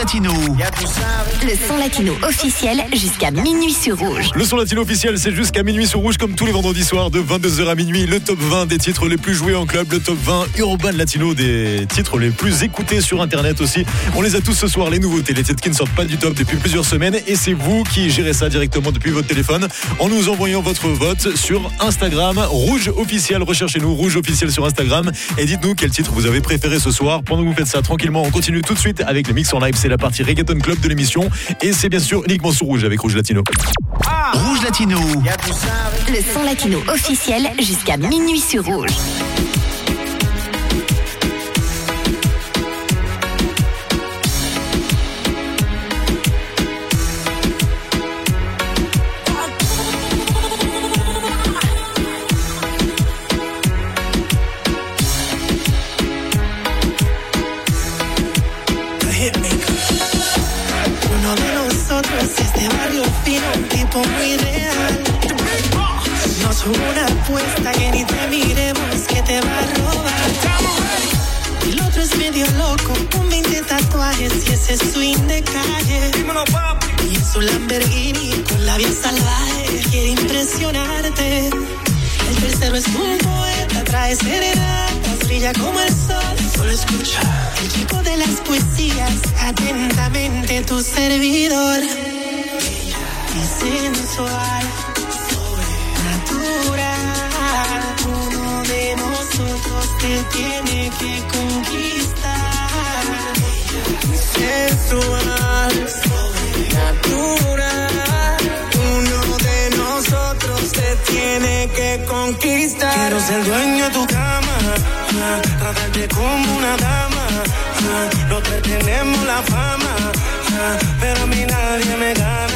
Latino. Le son latino officiel jusqu'à minuit sur Rouge. Le son latino officiel, c'est jusqu'à minuit sur Rouge, comme tous les vendredis soirs, de 22h à minuit. Le top 20 des titres les plus joués en club, le top 20 urban latino des titres les plus écoutés sur Internet aussi. On les a tous ce soir, les nouveautés, les titres qui ne sortent pas du top depuis plusieurs semaines. Et c'est vous qui gérez ça directement depuis votre téléphone en nous envoyant votre vote sur Instagram. Rouge officiel, recherchez-nous Rouge officiel sur Instagram et dites-nous quel titre vous avez préféré ce soir. Pendant que vous faites ça tranquillement, on continue tout de suite avec les mix en live. C'est la partie Reggaeton Club de l'émission et c'est bien sûr uniquement sur Rouge avec Rouge Latino. Rouge Latino. Le son latino officiel jusqu'à minuit sur Rouge. Muy real. Nos una apuesta que ni te miremos que te va a robar. El otro es medio loco, con 20 tatuajes y ese swing de calle. Y en su Lamborghini con la vida salvaje quiere impresionarte. El tercero es un poeta, trae serenatas, brilla como el sol. Solo escucha. El chico de las poesías, atentamente tu servidor. Sensual, natural. Uno de nosotros te tiene que conquistar. Sensual, natural. Uno de nosotros te tiene que conquistar. Quiero ser dueño de tu cama, tratarte como una dama. Los tres tenemos la fama, pero a mí nadie me gana.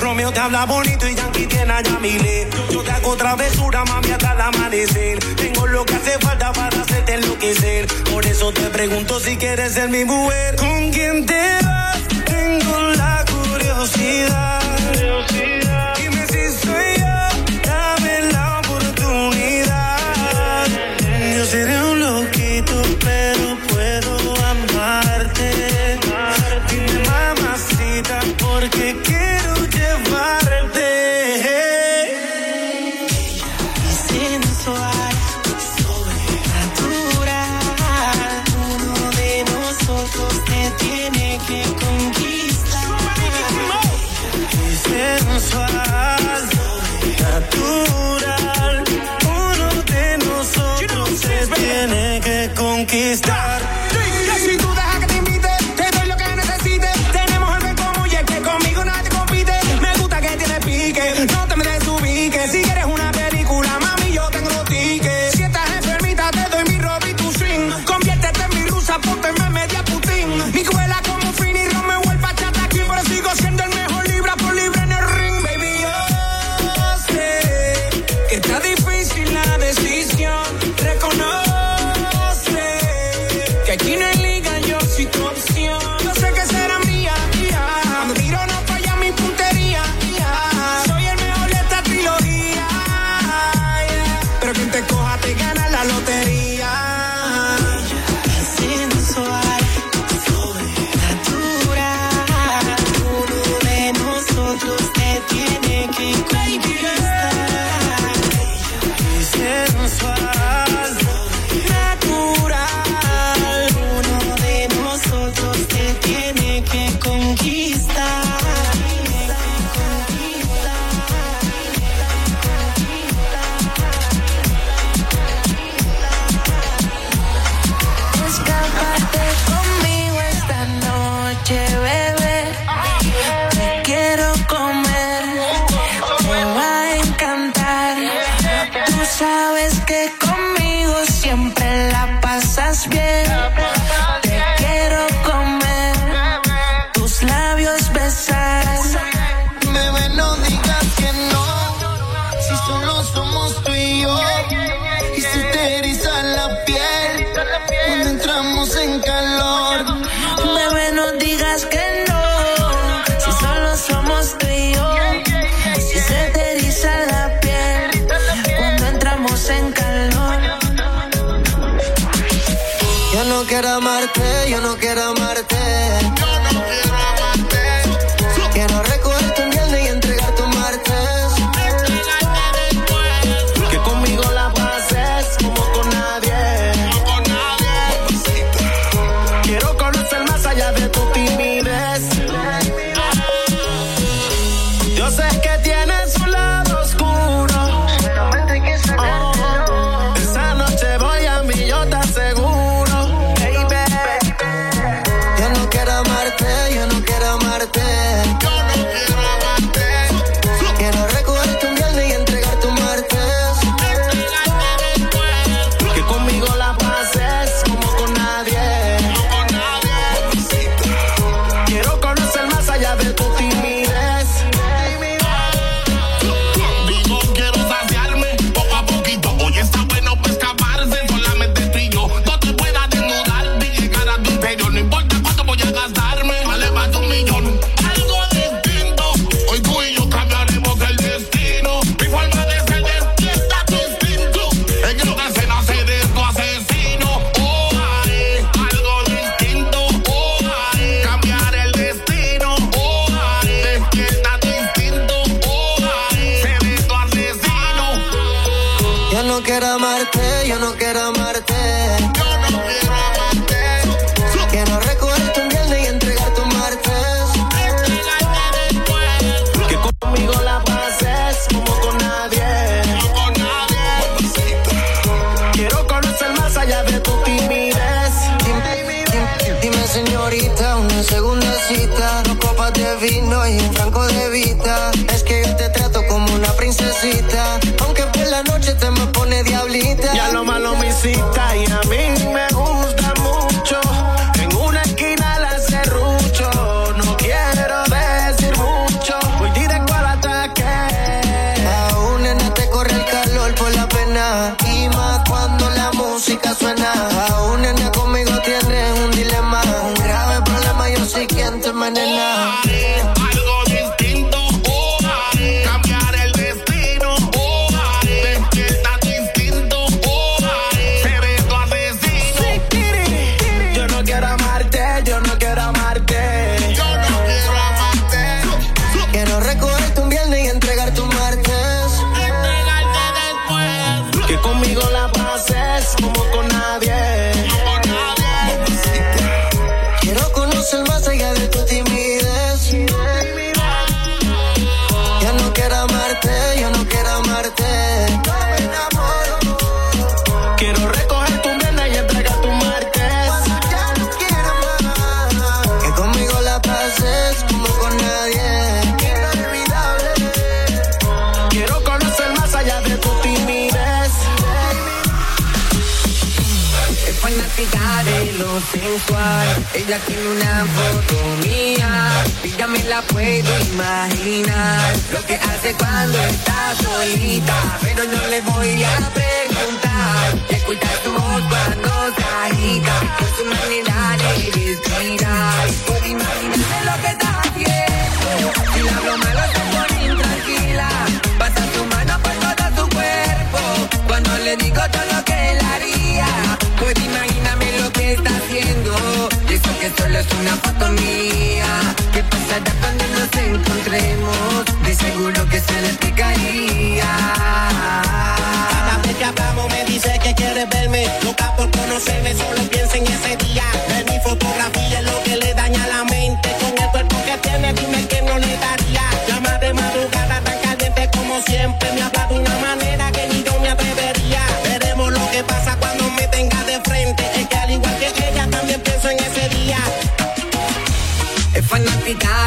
Romeo te habla bonito y Yankee tiene a Yamile. Yo te hago travesura, mami, hasta el amanecer. Tengo lo que hace falta para hacerte enloquecer. Por eso te pregunto si quieres ser mi mujer. ¿Con quién te vas? Tengo la curiosidad. cuando entramos en calor. Bebé, no digas que no, si solo somos tú. Si se te eriza la piel cuando entramos en calor. Yo no quiero amarte, yo no quiero amarte Ella tiene una foto mía y ya me la puedo imaginar. Lo que hace cuando está solita, pero no le voy a preguntar. Escucha su voz cuando se agita, por su manera de respirar. Puedo imaginarme lo que está haciendo. Si la hablo malo se pone intranquila. Pasa su mano por todo su cuerpo. Cuando le digo todo quieres una foto mía ¿Qué pasará cuando nos encontremos? De seguro que se le explicaría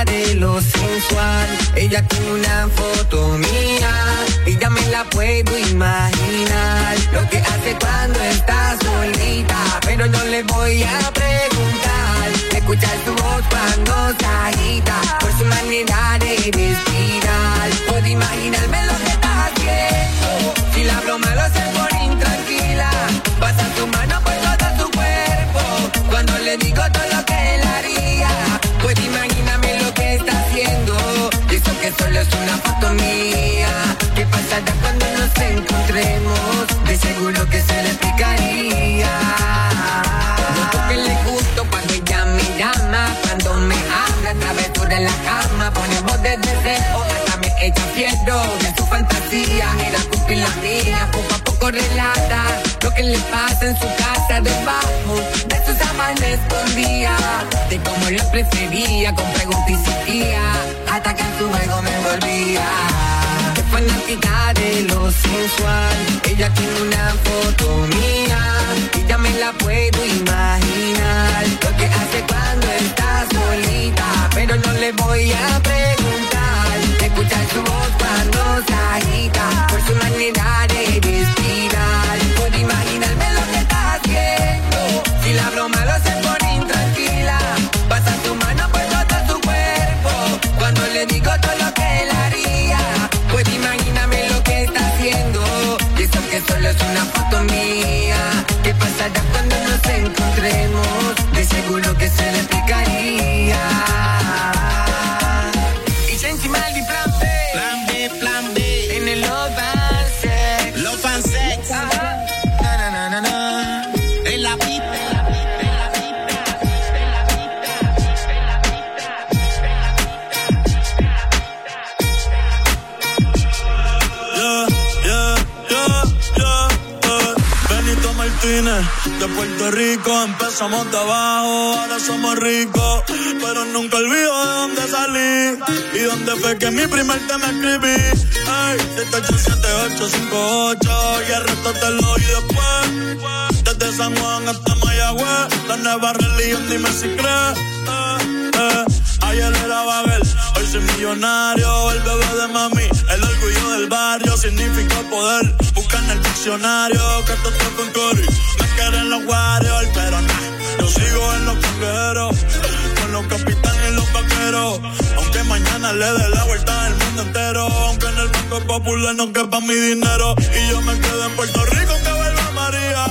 de lo sensual. Ella tiene una foto mía y ya me la puedo imaginar. Lo que hace cuando está solita, pero no le voy a preguntar. Escuchar tu voz cuando se agita, por su manera de respirar. Puedo imaginarme lo que está haciendo. Si la broma lo se por intranquila, pasa tu mano por todo tu cuerpo. Cuando le digo todo quieras una foto mía. ¿Qué pasará cuando nos encontremos? De seguro que se le explicaría. Noto que le gusto cuando ella me llama, cuando me habla, travesura en la cama, ponemos de deseo hasta me echa fiero de su fantasía, era cumplir la mía, poco a poco relata lo que le pasa en su casa debajo de sus sábanas escondía, de cómo la prefería, con preguntas y hasta que en su juego me volvía fanática de lo sensual. Ella tiene una foto mía y ya me la puedo imaginar. Lo que hace cuando está solita, pero no le voy a preguntar. Escucha su voz cuando se agita, Empezamos de abajo, ahora somos ricos, pero nunca olvido de dónde salí y dónde fue que mi primer tema escribí. Ey, 787-858 y el resto te lo doy después. Desde San Juan hasta Mayagüez, la nueva religión, dime si crees. Eh, eh. Ayer era Babel, hoy soy millonario, el bebé de mami, el orgullo del barrio, significa poder. Busca en el diccionario, que esto está con Cory. Me quieren los Warriors, pero nah, yo sigo en los cangrejeros, con los capitanes y los vaqueros. Aunque mañana le dé la vuelta al mundo entero, aunque en el Banco Popular no quepa mi dinero. Y yo me quedo en Puerto Rico, que vuelva María.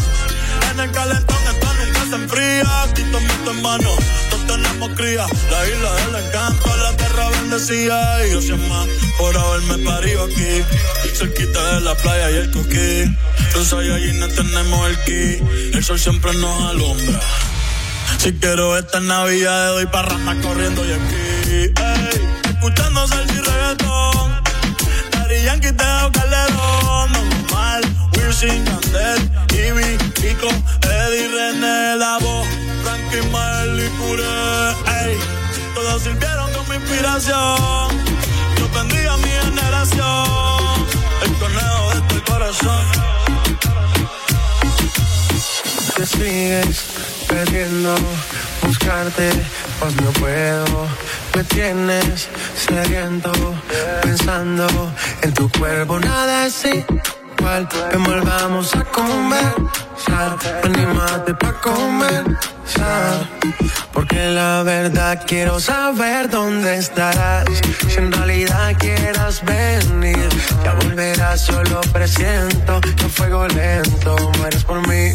En el calentón esto nunca se enfría. Tito meto en mano, tenemos cría. La isla del encanto, la tierra bendecida. Y gracias más por haberme parido aquí. Cerquita de la playa y el coquí. Los Saiyajines tenemos el ki. El sol siempre nos alumbra. Si quiero esta Navidad, doy parranda corriendo y aquí. Ey, escuchando salsa y reggaetón. Daddy Yankee, Teo Calderón, Don Omar, Wilson, Candel, Ivy, Kiko, Eddie, René, La Voz, Frankie, Mael y Puré, ey, todos sirvieron como inspiración, yo bendiga a mi generación, el conejo de tu corazón. te sigues perdiendo, buscarte, pues no puedo. Me tienes sediento, pensando en tu cuerpo, nada es igual. Ven, volvamos a conversar, anímate pa' conversar. Porque la verdad quiero saber dónde estarás. Si en realidad quieras venir, ya volverás, yo lo presiento. Que fuego lento, mueres por mí.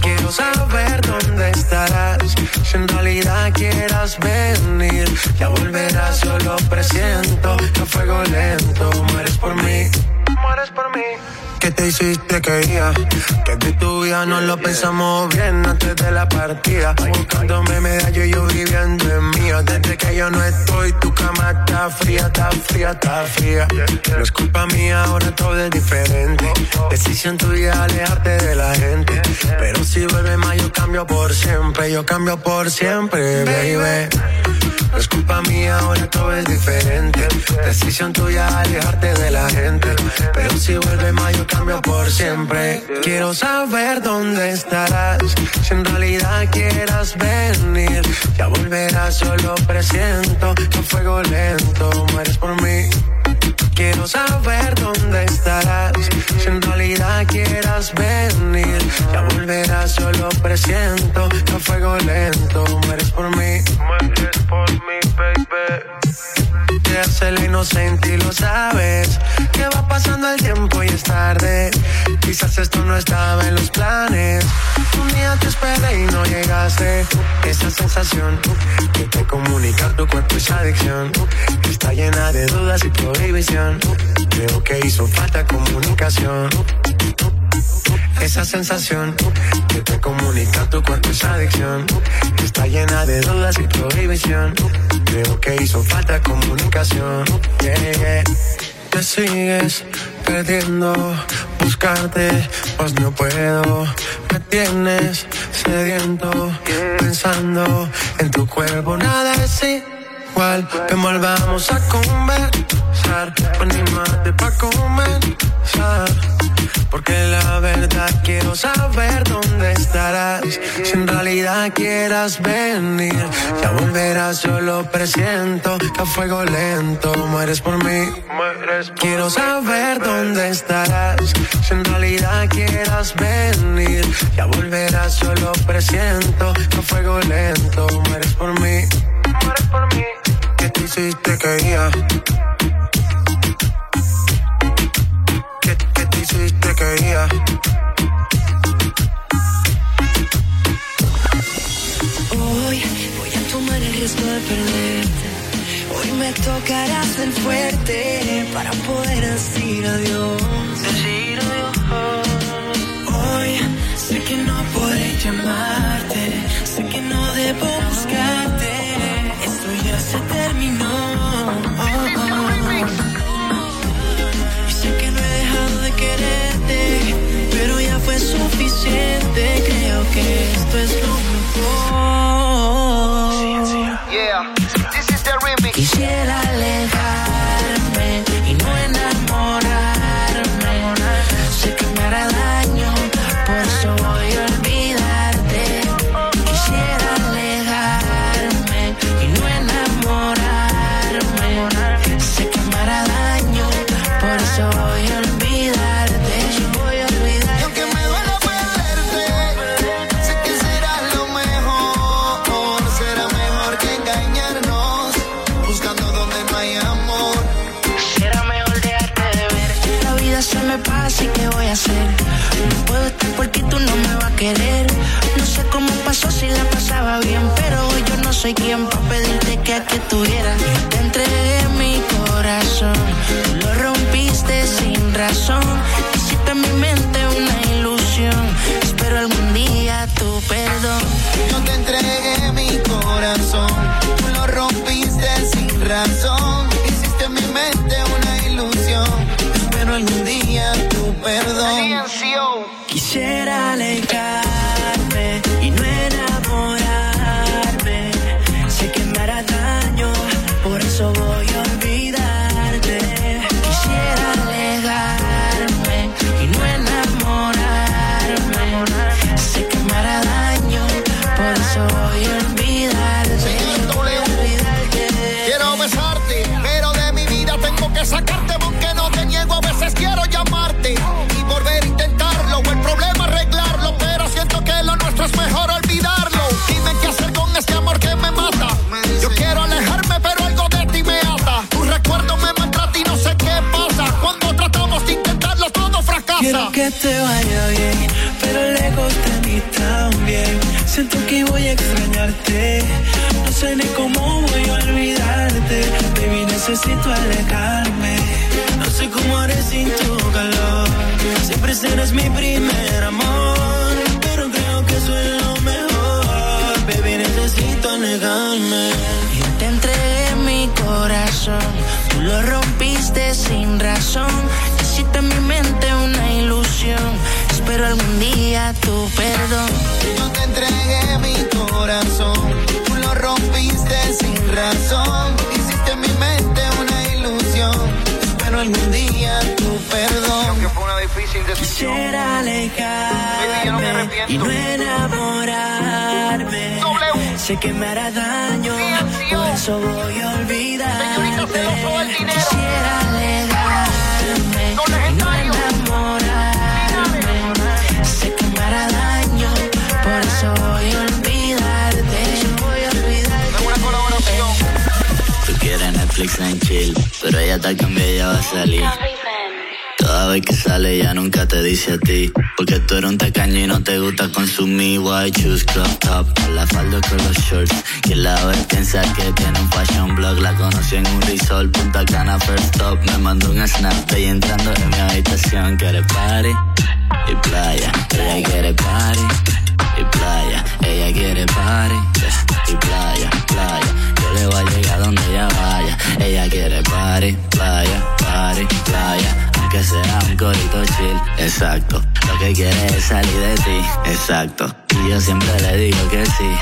Quiero saber dónde estarás. Si en realidad quieras venir, ya volverás, yo lo presiento. Que fuego lento, mueres por mí. ¿Qué te hiciste que iba? Que de tu vida no lo pensamos bien antes de la partida. Buscándome medallo y yo viviendo en mío. Desde que yo no estoy, tu cama está fría, está fría, está fría. No es culpa mía, ahora todo es diferente. Decisión tuya alejarte de la gente. Pero si vuelve más, yo cambio por siempre. Yo cambio por siempre, baby. No es culpa mía, ahora todo es diferente. Decisión tuya alejarte de la gente. Pero si vuelve más, yo cambio por siempre. Quiero saber dónde estarás. Si en realidad quieras venir, ya volverás, yo lo presiento. Que fuego lento, mueres por mí. Quiero saber dónde estarás. Si en realidad quieras venir, ya volverás, yo lo presiento. Que fuego lento, mueres por mí. Mueres por mí, baby. Te hace el inocente y lo sabes. Que va pasando el tiempo y es tarde. Quizás esto no estaba en los planes. Un día te esperé y no llegaste. Esa sensación que te comunica tu cuerpo es adicción. Está llena de dudas y prohibición. Creo que hizo falta comunicación. Esa sensación que te comunica tu cuerpo es adicción. Está llena de dudas y prohibición. Creo que hizo falta comunicación. Yeah, Te sigues perdiendo, buscarte, pues no puedo. Me tienes sediento, pensando en tu cuerpo. Nada es igual, que volvamos a conversar. Anímate pa' comenzar. Porque la verdad quiero saber dónde estarás. Si en realidad quieras venir, ya volverás, yo lo presiento. Que a fuego lento mueres por mí. Quiero saber dónde estarás. Si en realidad quieras venir, ya volverás, yo lo presiento. Que a fuego lento mueres por mí. Mueres por mí. ¿Qué te hiciste que te? Hoy voy a tomar el riesgo de perderte. Hoy me tocará ser fuerte para poder decir adiós. Decir adiós. Hoy sé que no podré llamarte, sé que no debo buscarte. Esto ya se terminó. Y pero ya fue suficiente. Creo que esto es lo mejor. Quisiera alejarme No sé cómo pasó si la pasaba bien, pero hoy yo no soy quien para pedirte que aquí estuvieras. Sé ni cómo voy a olvidarte. Baby, necesito alejarme. No sé cómo haré sin tu calor. Siempre serás mi primer amor. Pero creo que eso es lo mejor. Baby, necesito alejarme. Yo te entregué mi corazón. Tú lo rompiste sin razón. Hiciste en mi mente una ilusión. Espero algún día tu perdón. Yo te entregué mi corazón, rompiste sin razón. Hiciste en mi mente una ilusión. Espero algún día tu perdón. Quisiera alejarme y no enamorarme. Sé que me hará daño, por eso voy a olvidarte. Quisiera alejarme y no Netflix en chill, pero ella te cambia y ya va a salir. Toda vez que sale ya nunca te dice a ti Porque tú eres un tacaño y no te gusta consumir White shoes, crop top, con la falda con los shorts Quien la ve piensa que tiene un fashion blog La conocí en un resort, Punta Cana first stop Me mandó un snap y entrando en mi habitación ¿Quieres party? y playa. Ella quiere party y playa. Ella quiere party y playa, playa. Yo le voy a llegar donde ella vaya. Ella quiere party, playa, party, playa. Aunque sea un corito chill, exacto. Lo que quiere es salir de ti, exacto. Y yo siempre le digo que sí.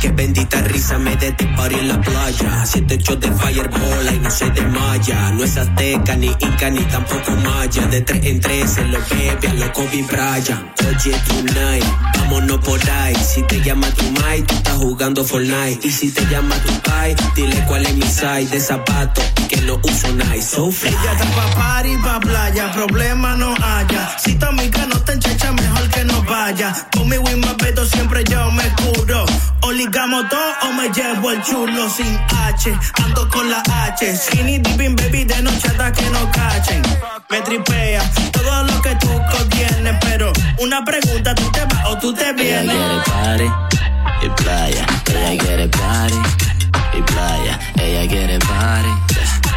Que bendita risa me de party en la playa. Siete hechos de fireball y no se desmaya. No es azteca, ni inca, ni tampoco maya. De tres en tres se lo bebe a lo Kobe Bryant. Oye, tonight, vámonos por ahí. Si te llama tu mai, tú estás jugando Fortnite. Y si te llama tu pai, dile cuál es mi size de zapato que no uso nice. So fly. Ella está pa' party, pa' playa, problema no haya. Si tu amiga no te enchecha, mejor que no vaya. Con mi win pedo siempre yo me curo. Ligamos todo o me llevo el chulo sin H. Ando con la H. Skinny dipping baby de noche hasta que no cachen. Me tripea todo lo que tú contienes, pero una pregunta, ¿tú te vas o tú te Ella vienes? quiere party y playa. Ella quiere party y playa. Ella quiere party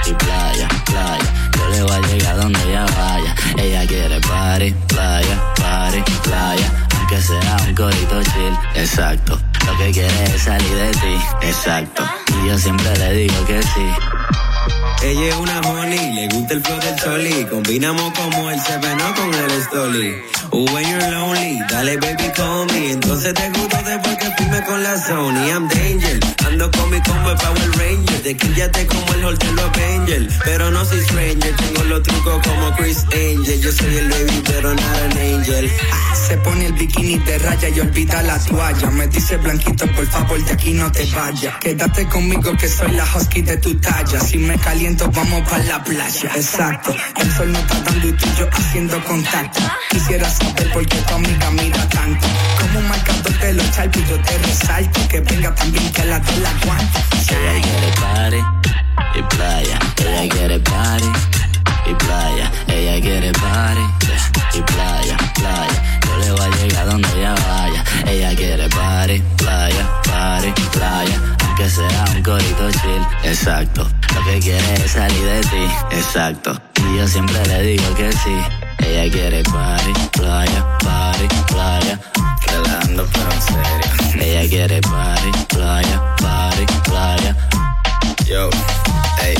y playa, playa. Yo le voy a llegar donde ella vaya. Ella quiere party, playa, party, playa. Aunque sea un corito chill, exacto. Lo que quiere es salir de ti, exacto. Y yo siempre le digo que sí. Ella es una honey, le gusta el flow del soli. Combinamos como el seveno con el stoli. When you're lonely, dale baby call me. Entonces te gusto después que firme con la Sony. I'm danger, ando con mi combo Power Ranger. De que ya te como el hall de los Avenger. Pero no soy stranger, tengo los trucos como Chris Angel. Yo soy el baby, pero not an angel. Se pone el bikini de raya y olvida la toalla. Me dice blanquito, por favor, de aquí no te vayas. Quédate conmigo que soy la husky de tu talla. Si me caliento, vamos para la playa. Exacto, el sol no está dando y tú y yo haciendo contacto. Quisiera saber por qué tu amiga mira tanto. Como un marcador de los chalpos, yo te resalto. Que venga también que la de la party playa. Ella quiere party playa, playa. Yo le voy a llegar donde ella vaya. Ella quiere party, playa, party, playa. Aunque sea un corito chill, exacto. Lo que quiere es salir de ti, exacto. Y yo siempre le digo que sí. Ella quiere party, playa, party, playa. Relando pero en serio. Ella quiere party, playa, party, playa. Yo, hey.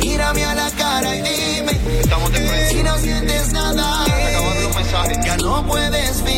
Mírame a la cara y dime si no sientes nada. Ya no puedes fingir.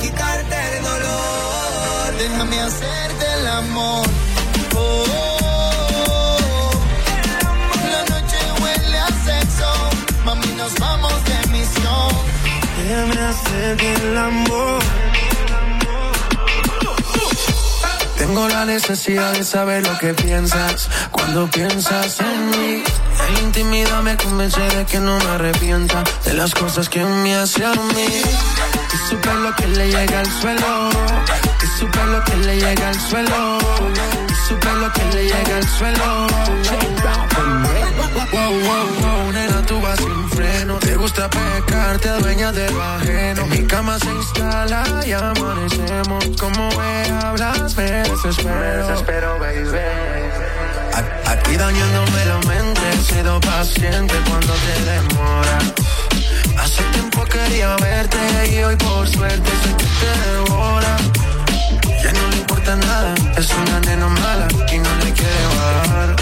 Quitarte el dolor. Déjame hacerte el amor. Oh, la noche huele a sexo. Mami, nos vamos de misión. Déjame hacerte el amor. Tengo la necesidad de saber lo que piensas cuando piensas en mí. La intimidad me convence de que no me arrepienta de las cosas que me hace a mí. Su pelo que le llega al suelo. Y su pelo que le llega al suelo. Y su pelo que le llega al suelo. Wow, wow, wow, nena, tú vas sin freno. Te gusta pecar, te adueñas de lo ajeno. Mi cama se instala y amanecemos. Como me hablas, me desespero. Me desespero, baby. Aquí dañándome la mente, he sido paciente cuando te demora. Tiempo quería verte y hoy por suerte sé que te devora. Ya no le importa nada, es una nena mala y no le quiere bajar.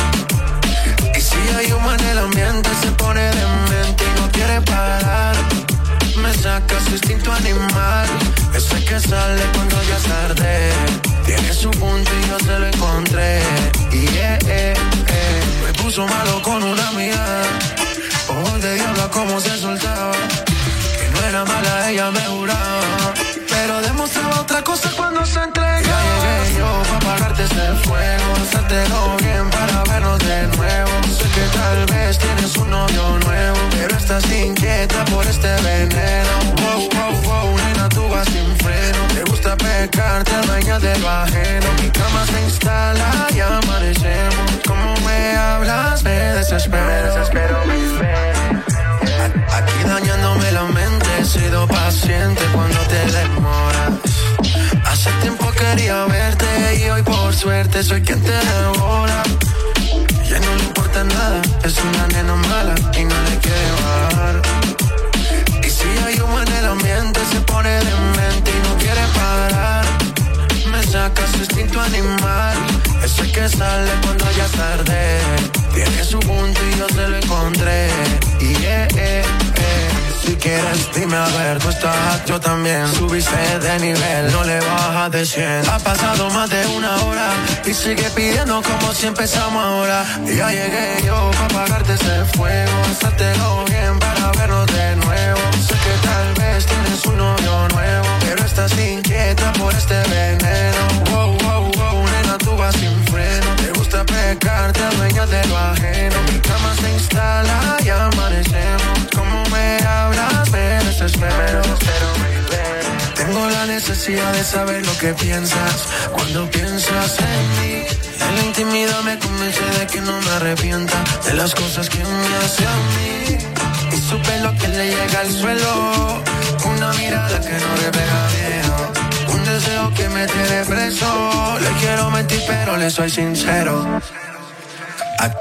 Y si hay humo en el ambiente, se pone demente y no quiere parar. Me saca su instinto animal, ese que sale cuando ya es tarde. Tiene su punto y yo se lo encontré. Y eh, eh, eh. me puso malo con una amiga. Ojos de diablo como se soltaba. Era mala, ella me juraba. Pero demostraba otra cosa cuando se entregaba. Ya llegué yo para apagarte ese fuego. Hacértelo bien para vernos de nuevo. Sé que tal vez tienes un novio nuevo. Pero estás inquieta por este veneno. Wow, wow, wow, nena, tú vas sin freno. Te gusta pecar, te adueñas de lo ajeno. Mi cama se instala y amanecemos. Como me hablas, me desespero. Me desespero, a- Aquí dañándome la mente, he sido paciente cuando te demoras. Hace tiempo quería verte y hoy por suerte soy quien te devora. Ya no le importa nada, es una nena mala y no le quiere bajar. Y si hay humo en el ambiente, se pone demente y no quiere parar. Me saca su instinto animal, ese que sale cuando ya es tarde. Tiene su punto y yo se lo encontré. Y eh, eh, eh. Si quieres, dime a ver, tú estás, yo también. Subiste de nivel, no le bajas de 100. Ha pasado más de una hora y sigue pidiendo como si empezamos ahora. Ya llegué yo para apagarte ese fuego. Hacértelo bien para vernos de nuevo. Sé que tal vez tienes un novio nuevo, pero estás inquieta por este veneno. Wow, Gusta pecar, te adueñas de lo ajeno. Mi cama se instala y amanecemos. Como me hablas, me desespero. Tengo la necesidad de saber lo que piensas cuando piensas en mí. En la intimidad me convence de que no me arrepienta de las cosas que me hace a mí. Y su pelo que le llega al suelo, una mirada que no revela bien. Deseo que me tiene preso. Le quiero mentir, pero le soy sincero.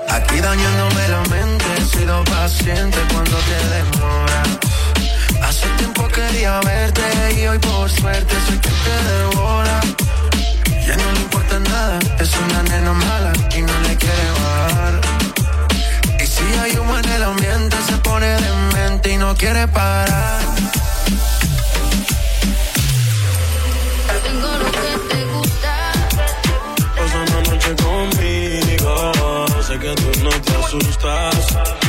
Aquí dañándome la mente, he sido paciente cuando te demora. Hace tiempo quería verte y hoy por suerte soy quien te devora. Ya no le importa nada, es una nena mala y no le quiere bajar. Y si hay humo en el ambiente, se pone demente y no quiere parar. asustas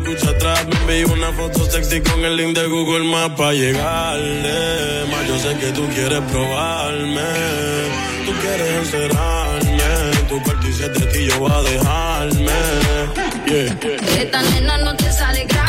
escucha atrás. Me envió una foto sexy con el link de Google Maps para llegarle. Más yo sé que tú quieres probarme. Tú quieres encerrarme. Tu parte y ti yo voy a dejarme. Yeah. Esta nena no te sale gratis.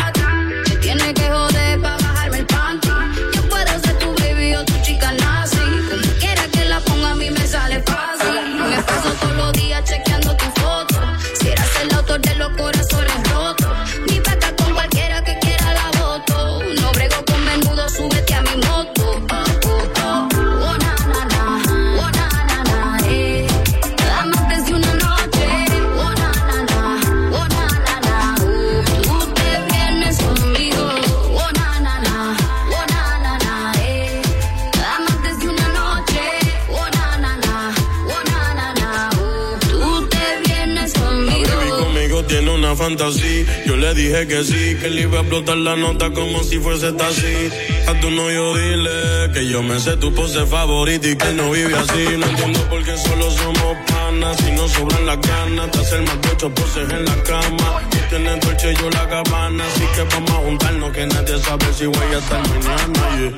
Yo le dije que sí, que le iba a explotar la nota como si fuese taxi. A tu novio dile que yo me sé tu pose favorita y que no vive así. No entiendo por qué solo somos panas. Si no sobran las ganas de hacer más de ocho poses en la cama. Tú tienes dolce y yo la cabana. Así que vamos a juntarnos que nadie sabe si voy a estar mañana.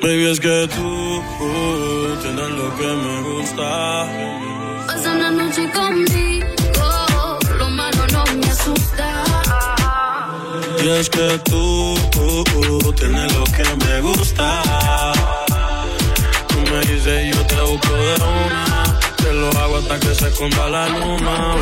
Baby, es que tú uh, tienes lo que me gusta. Pasa una noche conmigo, Y es que tú uh, uh, tienes lo que me gusta. Tú me dices yo te busco de una. Te lo hago hasta que se esconda la luna.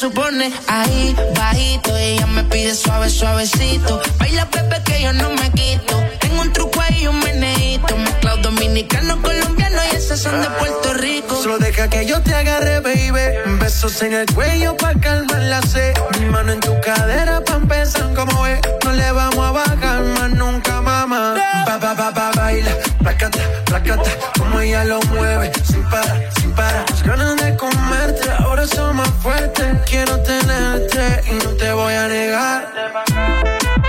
Supone. Ahí bajito ella me pide suave suavecito, baila Pepe que yo no me quito. Tengo un truco ahí un meneíto, mezclado dominicano colombiano y esos son de Puerto Rico. Solo deja que yo te agarre. En el cuello pa' calmar la sed. Mi mano en tu cadera pa' empezar como es. No le vamos a bajar más nunca, mamá. Ba, ba, ba, ba, baila. Placata, placata. Como ella lo mueve. Sin parar, sin parar. Las ganas de comerte ahora son más fuertes. Quiero tenerte y no te voy a negar.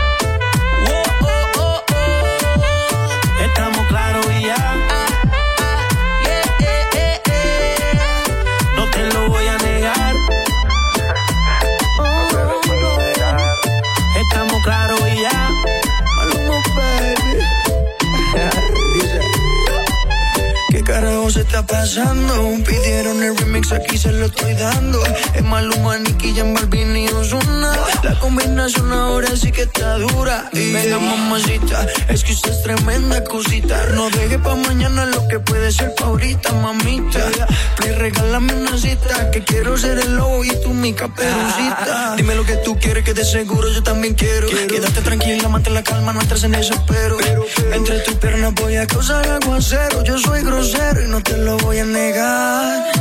Se está pasando? Pidieron el remix, aquí se lo estoy dando. Es Maluma, Nicky, Jan Balvin y Ozuna. La combinación ahora sí que está dura. Y venga, mamacita, es que usted es tremenda cosita. No deje pa' mañana lo que puede ser pa' ahorita, mamita. Play, regálame una cita, que quiero ser el lobo y tú mi caperucita. Dime lo que tú quieres, que de seguro yo también quiero. Quédate tranquila, mantén la calma, no entres en desespero. Entre tus piernas voy a causar aguacero. Yo soy grosero y no te lo voy a negar.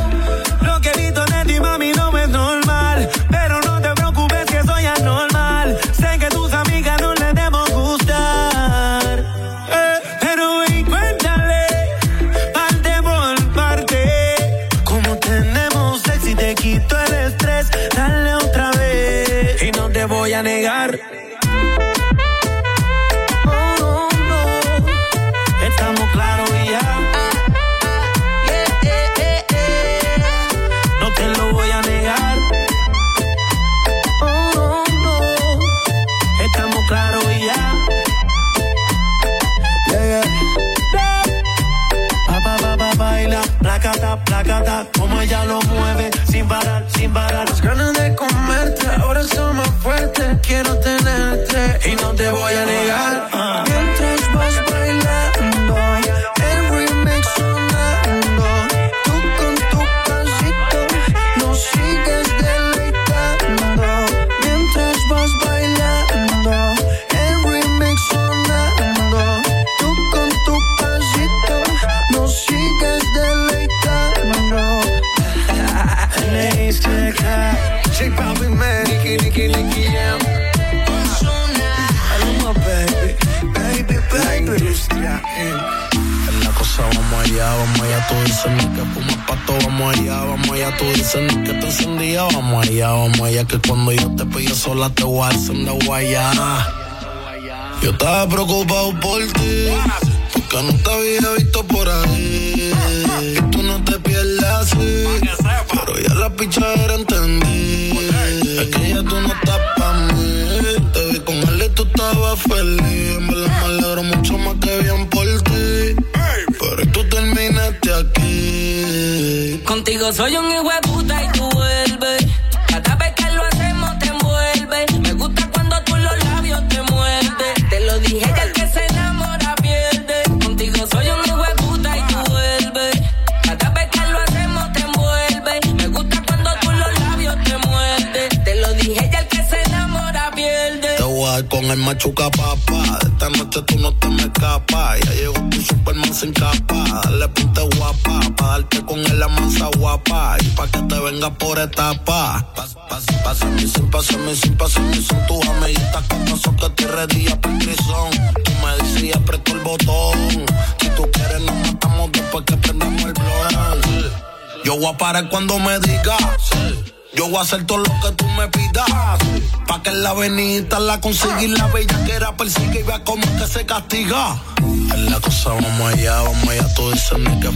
Lo que he visto ti, mami, no es normal. Son más fuertes. Quiero tenerte y no te voy a negar. Tú dices ni que te encendía, vamos allá, vamos allá, que cuando yo te pillo sola te voy a encender guayá. Yo estaba preocupado por ti, porque no te había visto por ahí. Y tú no te pierdes así, pero ya la pichadera soy un hijo de puta y tú vuelves. Cada vez que lo hacemos te envuelve. Me gusta cuando tú los labios te muerdes. Te lo dije ya el que se enamora pierde. Contigo soy un hijo de puta y tú vuelves. Cada vez que lo hacemos te envuelve. Me gusta cuando tú los labios te muerdes. Te lo dije ya el que se enamora pierde. Te voy con el machuca papá. Venga por etapa. Mi sin, pasa mi sin, pasa mi sin. Tus amiguitas con que te redilla por prisión. Tú me dices y aprieto el botón. Si tú quieres nos matamos después que prendamos el blog. Yo voy a parar cuando me digas. Yo voy a hacer todo lo que tú me pidas. Pa' que la avenida la consiga y la bella que era persigue y vea cómo es que se castiga. En la cosa vamos allá, vamos allá, tú dices que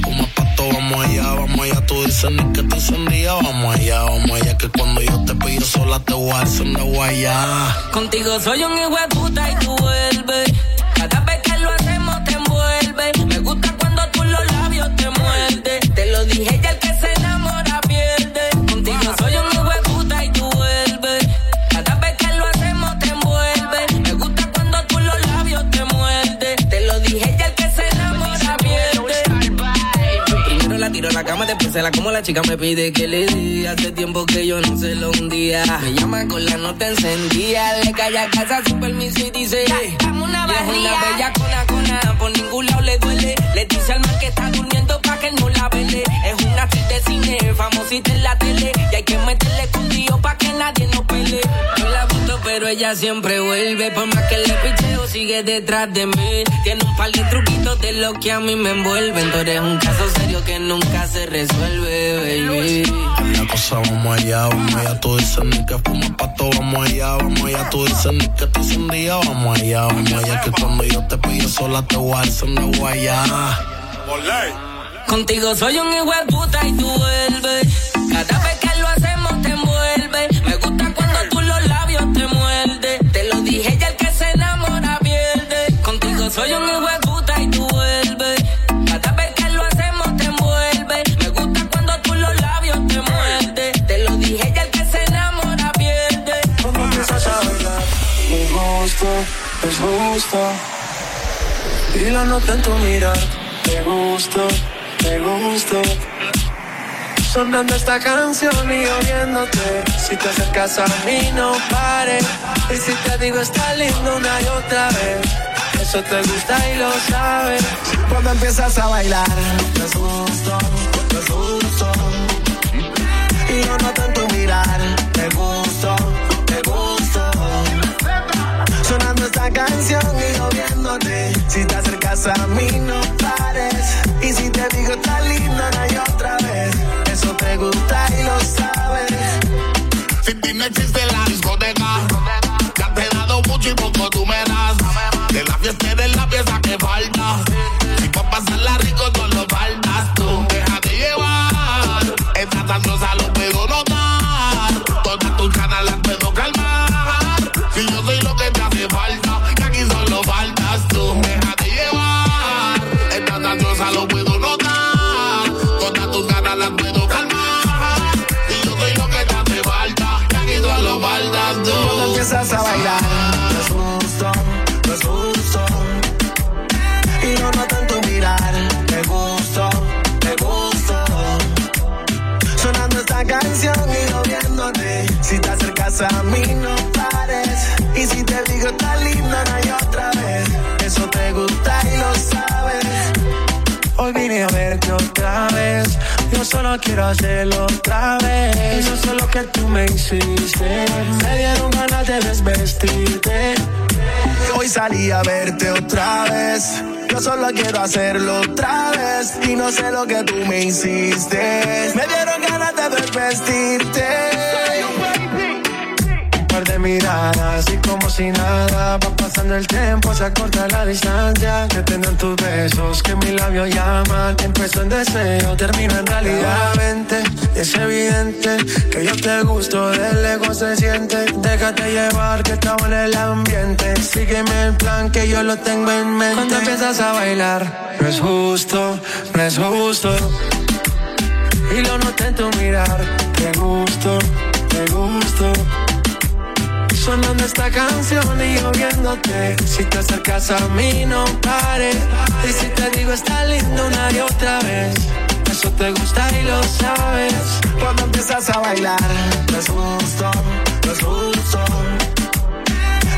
vamos allá, vamos allá, tú dices ni que te encendía, vamos allá, vamos allá, que cuando yo te pillo sola te voy a encender guayá. Contigo soy un hijo de puta y tú vuelves. Como la chica me pide que le dé. Hace tiempo que yo no se lo hundía. Me llama con la nota encendida. Le cae a casa sin permiso y dice: Dame una Es una bella Por ningún lado le duele. Le dice al man que está durmiendo pa' que no la vele. Es una actriz de cine, famosita en la tele. Y hay que meterle escondido pa' que nadie nos pele. Yo la gusto, pero ella siempre vuelve. Por más que le picheo, sigue detrás de mí. Tiene un par de truquitos de lo que a mí me envuelven. Tú eres un caso serio que nunca se resuelve, baby. En la cosa vamos allá, vamos allá, tú dices ni que fumas pato, vamos allá, vamos allá, tú dices ni que te encendía, vamos allá, vamos allá, que cuando yo te pillo sola te voy a encender guayá. Contigo soy un hijo de puta y tú vuelves. Cada vez que lo hacemos te envuelve. Me gusta cuando tú los labios te muerdes. Te lo dije ya el que se enamora pierde. Contigo soy un hijo de puta y tú vuelves. Cada vez que lo hacemos te envuelve. Me gusta cuando tú los labios te muerdes. Te lo dije ya el que se enamora pierde. Cuando empiezas a bailar, es justo, es justo. Y la nota en tu mirar, te gusto, te gusto. Sonando esta canción y oyéndote. Si te acercas a mí, no pares. Y si te digo, está lindo una y otra vez. Eso te gusta y lo sabes. Cuando empiezas a bailar, te gusto, te gusto. Y noto en canción y yo viéndote. Si te acercas a mí, no pares. Y si te digo, está lindo una y otra vez. Eso te gusta y lo sabes. Si ti no existe la discoteca, ya te he dado mucho y poco Yo solo quiero hacerlo otra vez. Eso es lo que tú me hiciste. Me dieron ganas de desvestirte. Hoy salí a verte otra vez. Yo solo quiero hacerlo otra vez. Y no sé lo que tú me hiciste. Me dieron ganas de desvestirte de miradas y como si nada va pasando el tiempo, se acorta la distancia que tengan tus besos, que mi labio llama, empezó en deseo, termina en realidad. Es evidente que yo te gusto, de lejos se siente, déjate llevar que estamos en el ambiente, sígueme el plan que yo lo tengo en mente. Cuando empiezas a bailar, no es justo, no es justo. Y lo noté en tu mirar, te gusto, te gusto sonando esta canción y yo viéndote. Si te acercas a mí, no pares. Y si te digo, está lindo una y otra vez. Eso te gusta y lo sabes. Cuando empiezas a bailar, no es justo, no es justo.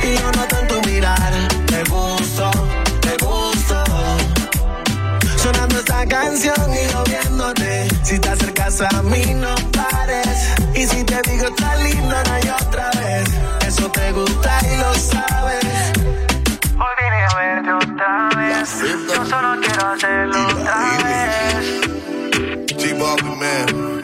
Y yo no tanto mirar, me gusto sonando esta canción y yo viéndote. Si te acercas a mí, no pares. Y si te digo está lindo, no hay otra vez. Eso te gusta y lo sabes. Hoy vine a verte otra vez. Yo solo quiero hacerlo otra vez. G-Bobby Man.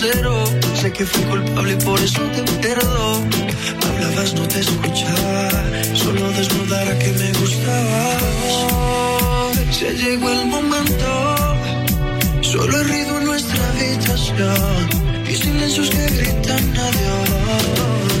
Sé que fui culpable y por eso te perdono. Hablabas, no te escuchaba. Solo desnudara que me gustabas. Se llegó el momento. Solo he ruido en nuestra habitación. Y silencios que gritan adiós.